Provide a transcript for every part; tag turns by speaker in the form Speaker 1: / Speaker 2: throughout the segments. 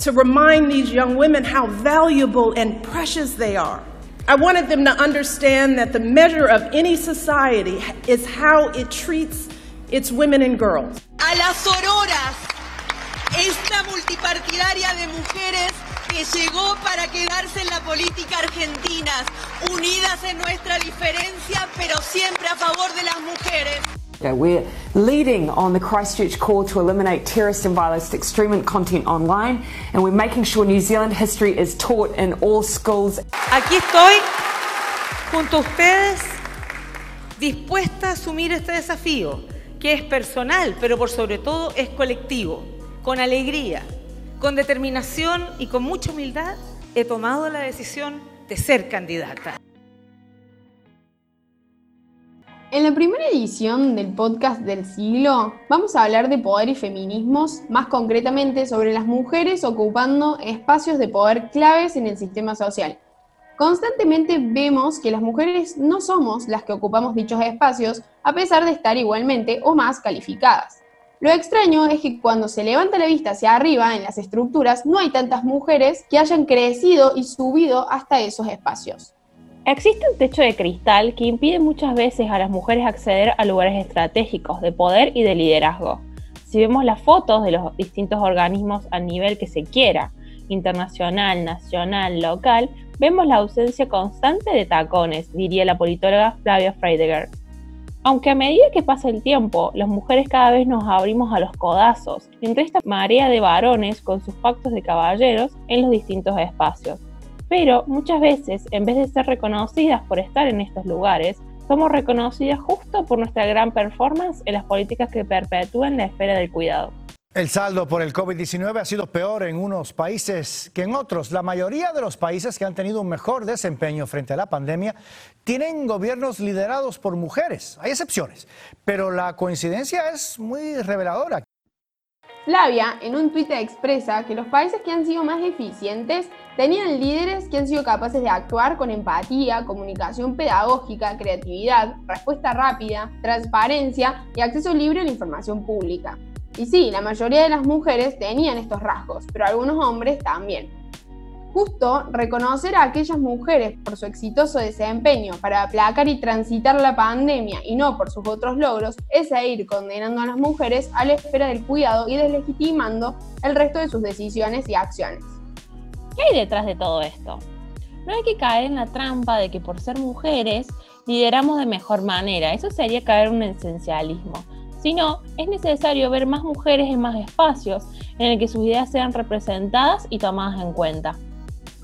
Speaker 1: to remind these young women how valuable and precious they are. I wanted them to understand that the measure of any society is how it treats its women and girls.
Speaker 2: A las auroras, esta multipartidaria de mujeres que llegó para quedarse en la política argentina, unidas en nuestra diferencia, pero siempre a favor de las mujeres.
Speaker 3: We're leading on the Christchurch call to eliminate terrorist and violent extremist content online, and we're making sure New Zealand history is taught in all schools.
Speaker 4: Aquí estoy junto a ustedes, dispuesta a asumir este desafío, que es personal, pero por sobre todo es colectivo, con alegría, con determinación y con mucha humildad, he tomado la decisión de ser candidata.
Speaker 5: En la primera edición del podcast del siglo vamos a hablar de poder y feminismos, más concretamente sobre las mujeres ocupando espacios de poder claves en el sistema social. Constantemente vemos que las mujeres no somos las que ocupamos dichos espacios a pesar de estar igualmente o más calificadas. Lo extraño es que cuando se levanta la vista hacia arriba en las estructuras no hay tantas mujeres que hayan crecido y subido hasta esos espacios.
Speaker 6: Existe un techo de cristal que impide muchas veces a las mujeres acceder a lugares estratégicos de poder y de liderazgo. Si vemos las fotos de los distintos organismos a nivel que se quiera, internacional, nacional, local, vemos la ausencia constante de tacones, diría la politóloga Flavia Freidegger. Aunque a medida que pasa el tiempo, las mujeres cada vez nos abrimos a los codazos entre esta marea de varones con sus pactos de caballeros en los distintos espacios pero muchas veces, en vez de ser reconocidas por estar en estos lugares, somos reconocidas justo por nuestra gran performance en las políticas que perpetúan la esfera del cuidado.
Speaker 7: El saldo por el COVID-19 ha sido peor en unos países que en otros. La mayoría de los países que han tenido un mejor desempeño frente a la pandemia tienen gobiernos liderados por mujeres. Hay excepciones, pero la coincidencia es muy reveladora.
Speaker 5: Flavia en un tuit expresa que los países que han sido más eficientes tenían líderes que han sido capaces de actuar con empatía, comunicación pedagógica, creatividad, respuesta rápida, transparencia y acceso libre a la información pública. Y sí, la mayoría de las mujeres tenían estos rasgos, pero algunos hombres también. Justo reconocer a aquellas mujeres por su exitoso desempeño para aplacar y transitar la pandemia y no por sus otros logros es ir condenando a las mujeres a la espera del cuidado y deslegitimando el resto de sus decisiones y acciones.
Speaker 6: ¿Qué hay detrás de todo esto? No hay que caer en la trampa de que por ser mujeres lideramos de mejor manera, eso sería caer en un esencialismo sino es necesario ver más mujeres en más espacios en el que sus ideas sean representadas y tomadas en cuenta.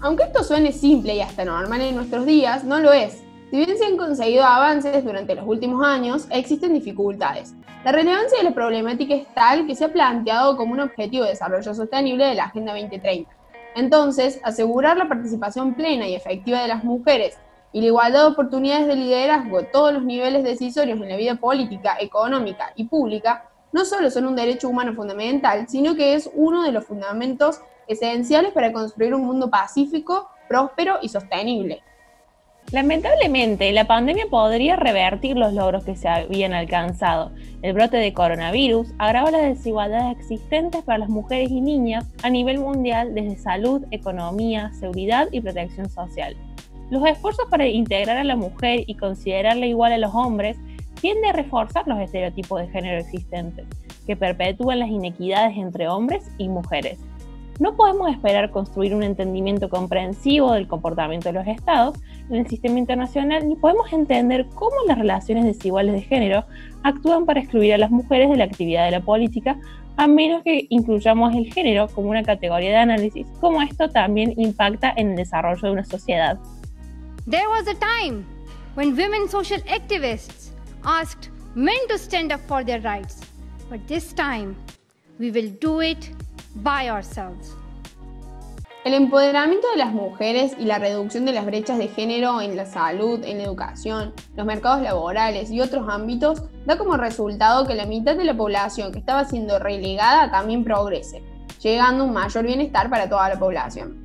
Speaker 5: Aunque esto suene simple y hasta normal en nuestros días, no lo es. Si bien se han conseguido avances durante los últimos años, existen dificultades. La relevancia de la problemática es tal que se ha planteado como un objetivo de desarrollo sostenible de la Agenda 2030. Entonces, asegurar la participación plena y efectiva de las mujeres y la igualdad de oportunidades de liderazgo a todos los niveles decisorios en la vida política, económica y pública no solo son un derecho humano fundamental, sino que es uno de los fundamentos esenciales para construir un mundo pacífico, próspero y sostenible.
Speaker 6: Lamentablemente, la pandemia podría revertir los logros que se habían alcanzado. El brote de coronavirus agrava las desigualdades existentes para las mujeres y niñas a nivel mundial desde salud, economía, seguridad y protección social. Los esfuerzos para integrar a la mujer y considerarla igual a los hombres tienden a reforzar los estereotipos de género existentes, que perpetúan las inequidades entre hombres y mujeres. No podemos esperar construir un entendimiento comprensivo del comportamiento de los estados en el sistema internacional ni podemos entender cómo las relaciones desiguales de género actúan para excluir a las mujeres de la actividad de la política a menos que incluyamos el género como una categoría de análisis, como esto también impacta en el desarrollo de una sociedad.
Speaker 8: There was a time when women social activists asked men to stand up for their rights, but this time we will do it by ourselves.
Speaker 5: El empoderamiento de las mujeres y la reducción de las brechas de género en la salud, en la educación, los mercados laborales y otros ámbitos da como resultado que la mitad de la población que estaba siendo relegada también progrese, llegando a un mayor bienestar para toda la población.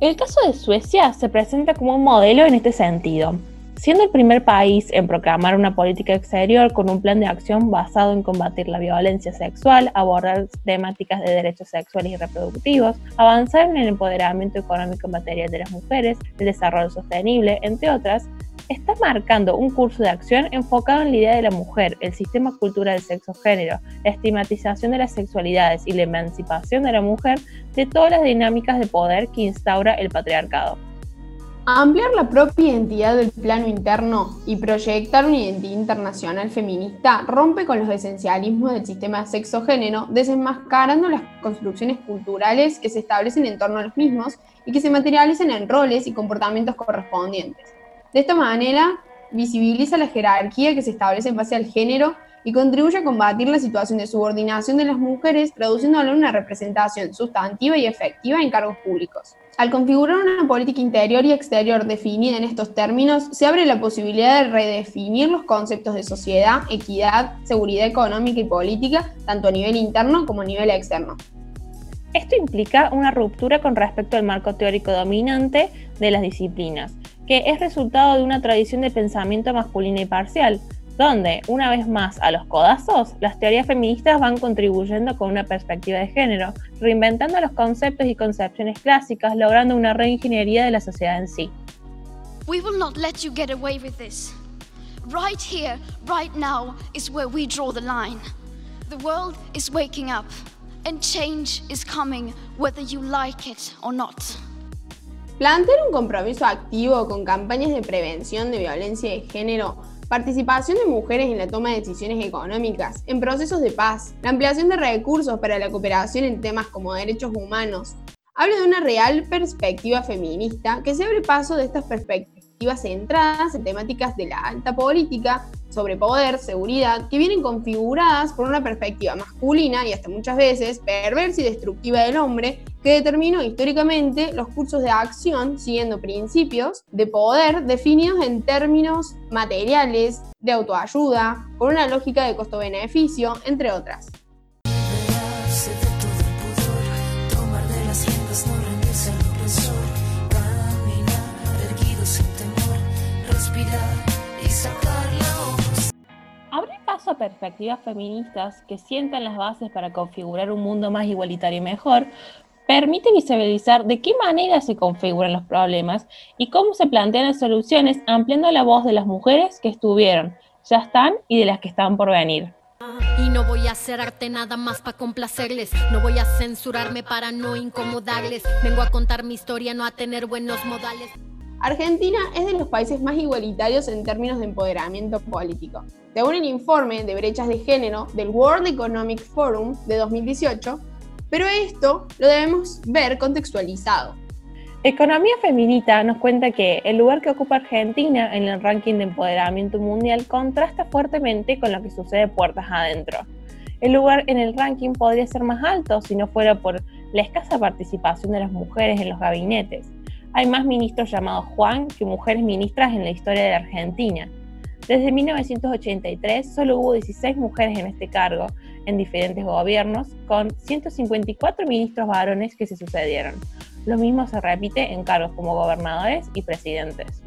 Speaker 6: El caso de Suecia se presenta como un modelo en este sentido. Siendo el primer país en proclamar una política exterior con un plan de acción basado en combatir la violencia sexual, abordar temáticas de derechos sexuales y reproductivos, avanzar en el empoderamiento económico y material de las mujeres, el desarrollo sostenible, entre otras, está marcando un curso de acción enfocado en la idea de la mujer, el sistema cultural del sexo-género, la estigmatización de las sexualidades y la emancipación de la mujer de todas las dinámicas de poder que instaura el patriarcado.
Speaker 5: Ampliar la propia identidad del plano interno y proyectar una identidad internacional feminista rompe con los esencialismos del sistema sexo-género, desenmascarando las construcciones culturales que se establecen en torno a los mismos y que se materializan en roles y comportamientos correspondientes. De esta manera, visibiliza la jerarquía que se establece en base al género y contribuye a combatir la situación de subordinación de las mujeres, traduciéndolo en una representación sustantiva y efectiva en cargos públicos. Al configurar una política interior y exterior definida en estos términos, se abre la posibilidad de redefinir los conceptos de sociedad, equidad, seguridad económica y política, tanto a nivel interno como a nivel externo.
Speaker 6: Esto implica una ruptura con respecto al marco teórico dominante de las disciplinas, que es resultado de una tradición de pensamiento masculino y parcial, donde, una vez más a los codazos, las teorías feministas van contribuyendo con una perspectiva de género, reinventando los conceptos y concepciones clásicas, logrando una reingeniería de la sociedad en sí.
Speaker 9: We will not let you get away with this. Right here, right now, is where we draw the line. The world is waking up, and change is coming whether you like it or not.
Speaker 5: Plantear un compromiso activo con campañas de prevención de violencia de género participación de mujeres en la toma de decisiones económicas, en procesos de paz, la ampliación de recursos para la cooperación en temas como derechos humanos. Habla de una real perspectiva feminista que se abre paso de estas perspectivas centradas en temáticas de la alta política, sobre poder, seguridad, que vienen configuradas por una perspectiva masculina y hasta muchas veces perversa y destructiva del hombre, que determinó históricamente los cursos de acción siguiendo principios de poder definidos en términos materiales, de autoayuda, con una lógica de costo-beneficio, entre otras.
Speaker 6: paso a perspectivas feministas que sientan las bases para configurar un mundo más igualitario y mejor, permite visibilizar de qué manera se configuran los problemas y cómo se plantean las soluciones, ampliando la voz de las mujeres que estuvieron, ya están y de las que están por venir.
Speaker 10: Y no voy a hacer arte nada más para complacerles, no voy a censurarme para no incomodarles, vengo a contar mi historia, no a tener buenos modales.
Speaker 5: Argentina es de los países más igualitarios en términos de empoderamiento político. Según el informe de brechas de género del World Economic Forum de 2018, pero esto lo debemos ver contextualizado.
Speaker 6: Economía Feminita nos cuenta que el lugar que ocupa Argentina en el ranking de empoderamiento mundial contrasta fuertemente con lo que sucede puertas adentro. El lugar en el ranking podría ser más alto si no fuera por la escasa participación de las mujeres en los gabinetes hay más ministros llamados Juan que mujeres ministras en la historia de Argentina. Desde 1983 solo hubo 16 mujeres en este cargo en diferentes gobiernos, con 154 ministros varones que se sucedieron. Lo mismo se repite en cargos como gobernadores y presidentes.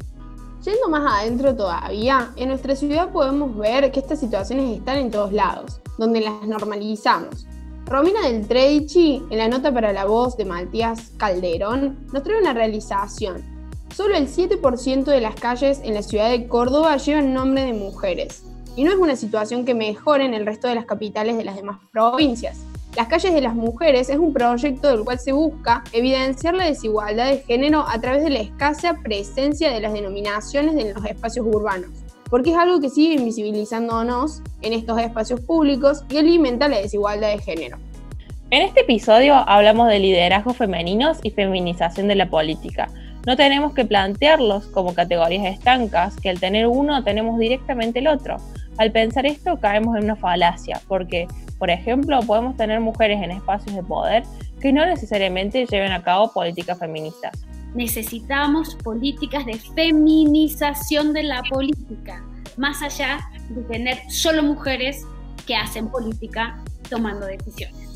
Speaker 5: Yendo más adentro todavía, en nuestra ciudad podemos ver que estas situaciones están en todos lados, donde las normalizamos. Romina del Tredici, en la nota para la voz de Matías Calderón, nos trae una realización. Solo el 7% de las calles en la ciudad de Córdoba llevan nombre de mujeres. Y no es una situación que mejore en el resto de las capitales de las demás provincias. Las calles de las mujeres es un proyecto del cual se busca evidenciar la desigualdad de género a través de la escasa presencia de las denominaciones en los espacios urbanos porque es algo que sigue invisibilizándonos en estos espacios públicos y alimenta la desigualdad de género.
Speaker 6: En este episodio hablamos de liderazgos femeninos y feminización de la política. No tenemos que plantearlos como categorías estancas, que al tener uno tenemos directamente el otro. Al pensar esto caemos en una falacia, porque, por ejemplo, podemos tener mujeres en espacios de poder que no necesariamente lleven a cabo políticas feministas
Speaker 11: necesitamos políticas de feminización de la política, más allá de tener solo mujeres que hacen política tomando decisiones.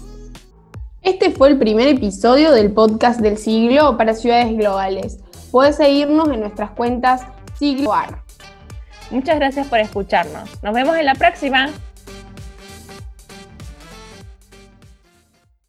Speaker 5: Este fue el primer episodio del podcast del siglo para ciudades globales. Puedes seguirnos en nuestras cuentas siglo
Speaker 6: Muchas gracias por escucharnos. Nos vemos en la próxima.